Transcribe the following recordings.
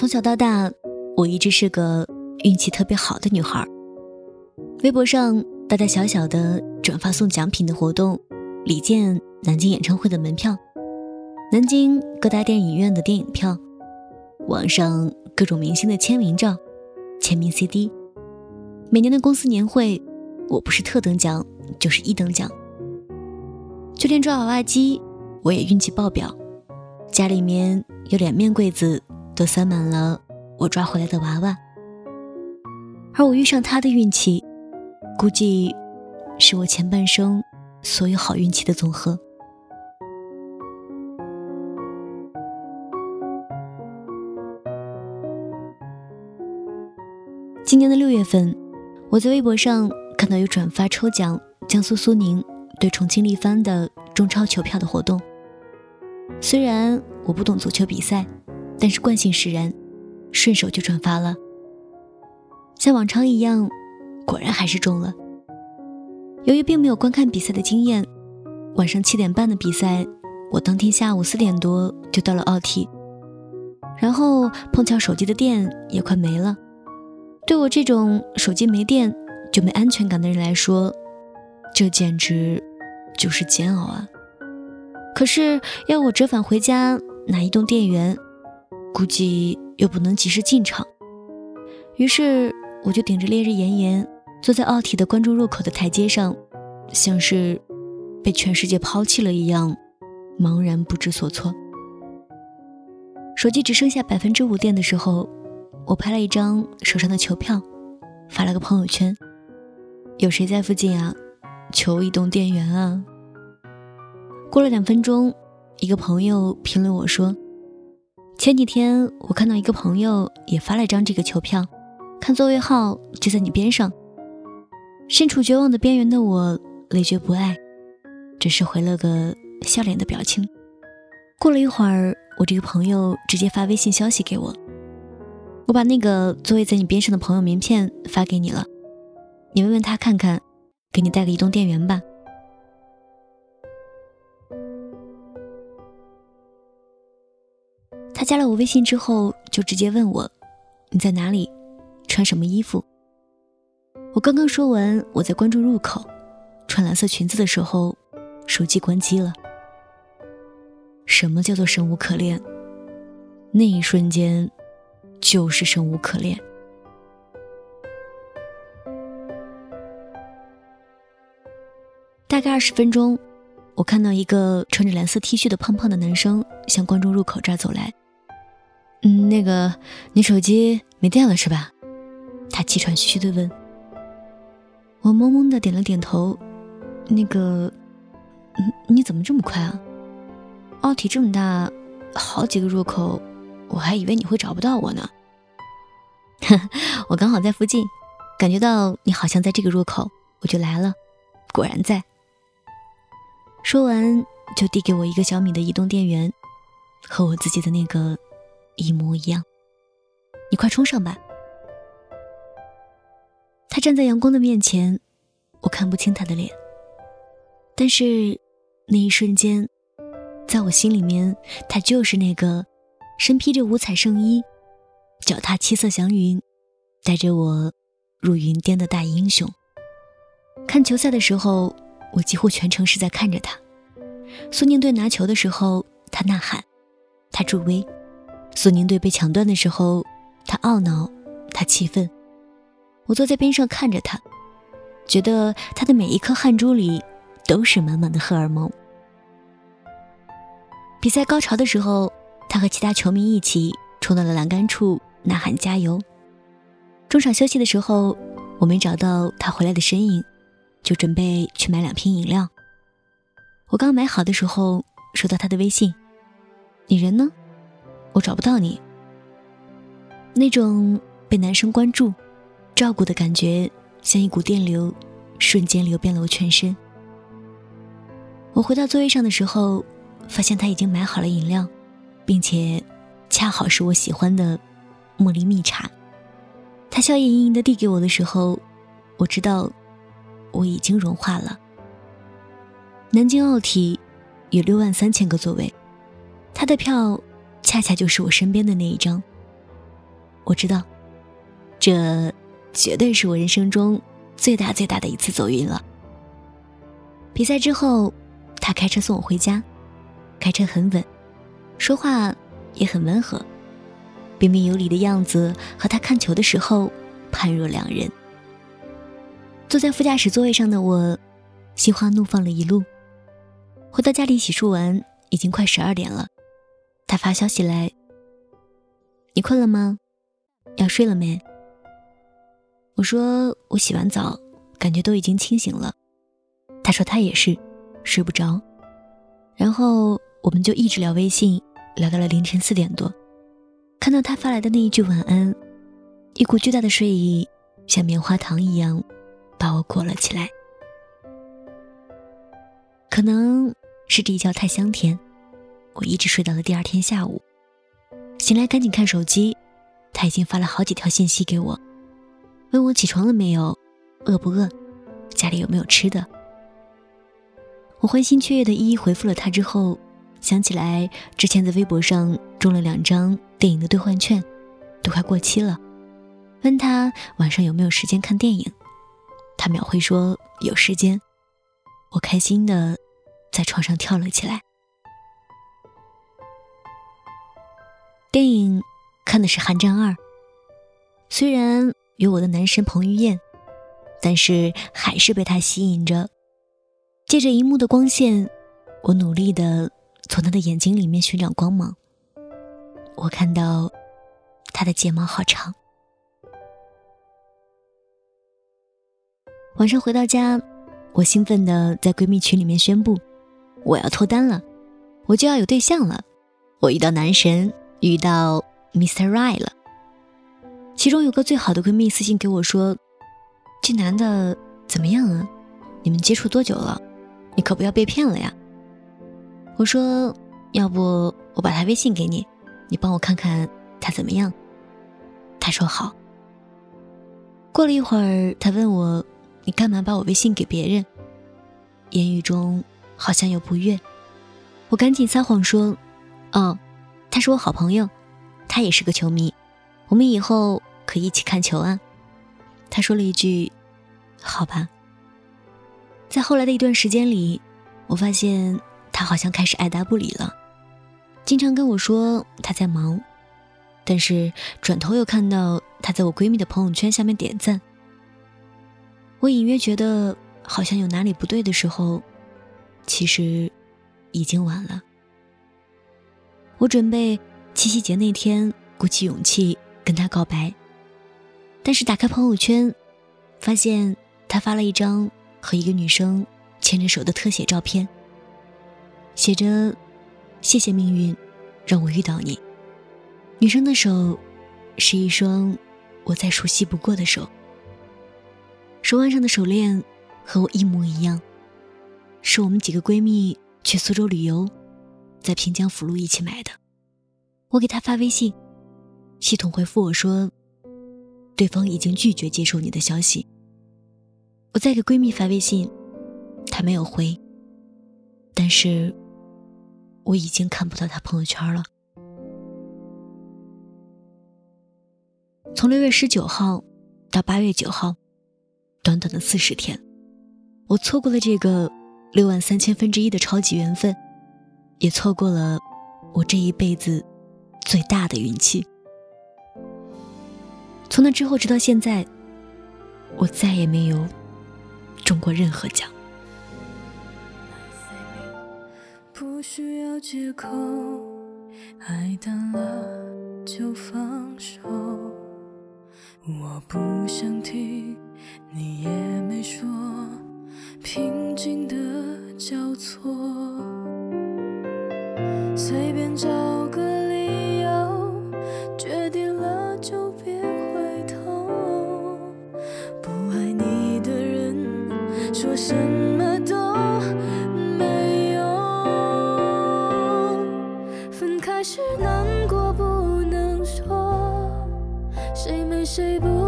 从小到大，我一直是个运气特别好的女孩。微博上大大小小的转发送奖品的活动，李健南京演唱会的门票，南京各大电影院的电影票，网上各种明星的签名照、签名 CD。每年的公司年会，我不是特等奖就是一等奖。就连抓娃娃机，我也运气爆表，家里面有两面柜子。都塞满了我抓回来的娃娃，而我遇上他的运气，估计是我前半生所有好运气的总和。今年的六月份，我在微博上看到有转发抽奖江苏苏宁对重庆力帆的中超球票的活动。虽然我不懂足球比赛。但是惯性使然，顺手就转发了。像往常一样，果然还是中了。由于并没有观看比赛的经验，晚上七点半的比赛，我当天下午四点多就到了奥体，然后碰巧手机的电也快没了。对我这种手机没电就没安全感的人来说，这简直就是煎熬啊！可是要我折返回家拿移动电源。估计又不能及时进场，于是我就顶着烈日炎炎，坐在奥体的观众入口的台阶上，像是被全世界抛弃了一样，茫然不知所措。手机只剩下百分之五电的时候，我拍了一张手上的球票，发了个朋友圈：“有谁在附近啊？求移动电源啊！”过了两分钟，一个朋友评论我说。前几天我看到一个朋友也发了张这个球票，看座位号就在你边上。身处绝望的边缘的我累觉不爱，只是回了个笑脸的表情。过了一会儿，我这个朋友直接发微信消息给我，我把那个座位在你边上的朋友名片发给你了，你问问他看看，给你带个移动电源吧。加了我微信之后，就直接问我：“你在哪里？穿什么衣服？”我刚刚说完我在关注入口穿蓝色裙子的时候，手机关机了。什么叫做生无可恋？那一瞬间，就是生无可恋。大概二十分钟，我看到一个穿着蓝色 T 恤的胖胖的男生向观众入口这儿走来。嗯，那个，你手机没电了是吧？他气喘吁吁的问。我懵懵的点了点头。那个，你你怎么这么快啊？奥体这么大，好几个入口，我还以为你会找不到我呢。我刚好在附近，感觉到你好像在这个入口，我就来了。果然在。说完，就递给我一个小米的移动电源，和我自己的那个。一模一样，你快冲上吧。他站在阳光的面前，我看不清他的脸，但是那一瞬间，在我心里面，他就是那个身披着五彩圣衣、脚踏七色祥云、带着我入云巅的大英雄。看球赛的时候，我几乎全程是在看着他。苏宁队拿球的时候，他呐喊，他助威。苏宁队被抢断的时候，他懊恼，他气愤。我坐在边上看着他，觉得他的每一颗汗珠里都是满满的荷尔蒙。比赛高潮的时候，他和其他球迷一起冲到了栏杆处呐喊加油。中场休息的时候，我没找到他回来的身影，就准备去买两瓶饮料。我刚买好的时候，收到他的微信：“你人呢？”我找不到你，那种被男生关注、照顾的感觉，像一股电流，瞬间流遍了我全身。我回到座位上的时候，发现他已经买好了饮料，并且恰好是我喜欢的茉莉蜜茶。他笑意盈盈的递给我的时候，我知道我已经融化了。南京奥体有六万三千个座位，他的票。恰恰就是我身边的那一张，我知道，这绝对是我人生中最大最大的一次走运了。比赛之后，他开车送我回家，开车很稳，说话也很温和，彬彬有礼的样子和他看球的时候判若两人。坐在副驾驶座位上的我，心花怒放了一路。回到家里洗漱完，已经快十二点了，他发消息来：“你困了吗？要睡了没？”我说：“我洗完澡，感觉都已经清醒了。”他说他也是，睡不着。然后我们就一直聊微信，聊到了凌晨四点多。看到他发来的那一句晚安，一股巨大的睡意像棉花糖一样。把我裹了起来，可能是这一觉太香甜，我一直睡到了第二天下午。醒来赶紧看手机，他已经发了好几条信息给我，问我起床了没有，饿不饿，家里有没有吃的。我欢欣雀跃的一一回复了他之后，想起来之前在微博上中了两张电影的兑换券，都快过期了，问他晚上有没有时间看电影。他秒回说有时间，我开心的在床上跳了起来。电影看的是《寒战二》，虽然有我的男神彭于晏，但是还是被他吸引着。借着荧幕的光线，我努力的从他的眼睛里面寻找光芒。我看到他的睫毛好长。晚上回到家，我兴奋的在闺蜜群里面宣布，我要脱单了，我就要有对象了，我遇到男神，遇到 Mr. Right 了。其中有个最好的闺蜜私信给我说：“这男的怎么样啊？你们接触多久了？你可不要被骗了呀。”我说：“要不我把他微信给你，你帮我看看他怎么样。”他说好。过了一会儿，他问我。你干嘛把我微信给别人？言语中好像有不悦，我赶紧撒谎说：“哦，他是我好朋友，他也是个球迷，我们以后可以一起看球啊。”他说了一句：“好吧。”在后来的一段时间里，我发现他好像开始爱答不理了，经常跟我说他在忙，但是转头又看到他在我闺蜜的朋友圈下面点赞。我隐约觉得好像有哪里不对的时候，其实已经晚了。我准备七夕节那天鼓起勇气跟他告白，但是打开朋友圈，发现他发了一张和一个女生牵着手的特写照片，写着“谢谢命运，让我遇到你”。女生的手是一双我再熟悉不过的手。手腕上的手链和我一模一样，是我们几个闺蜜去苏州旅游，在平江福路一起买的。我给他发微信，系统回复我说，对方已经拒绝接受你的消息。我再给闺蜜发微信，她没有回，但是我已经看不到她朋友圈了。从六月十九号到八月九号。短短的四十天，我错过了这个六万三千分之一的超级缘分，也错过了我这一辈子最大的运气。从那之后，直到现在，我再也没有中过任何奖。不需要借口，爱淡了就放手。我不想听，你也没说，平静的交错，随便找说什么都没用。分开时难过不能说，谁没谁。不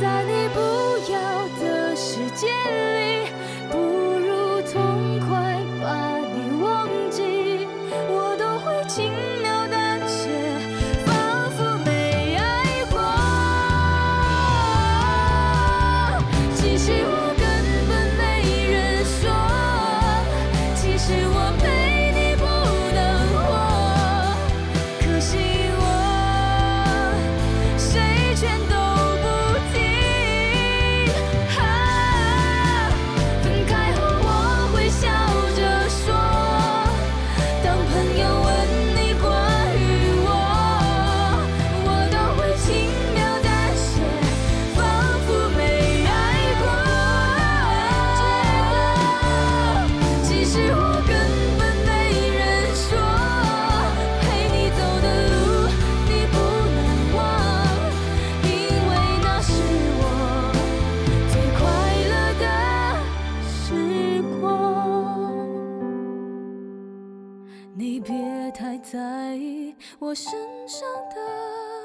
在你不要的世界里。太在意我身上的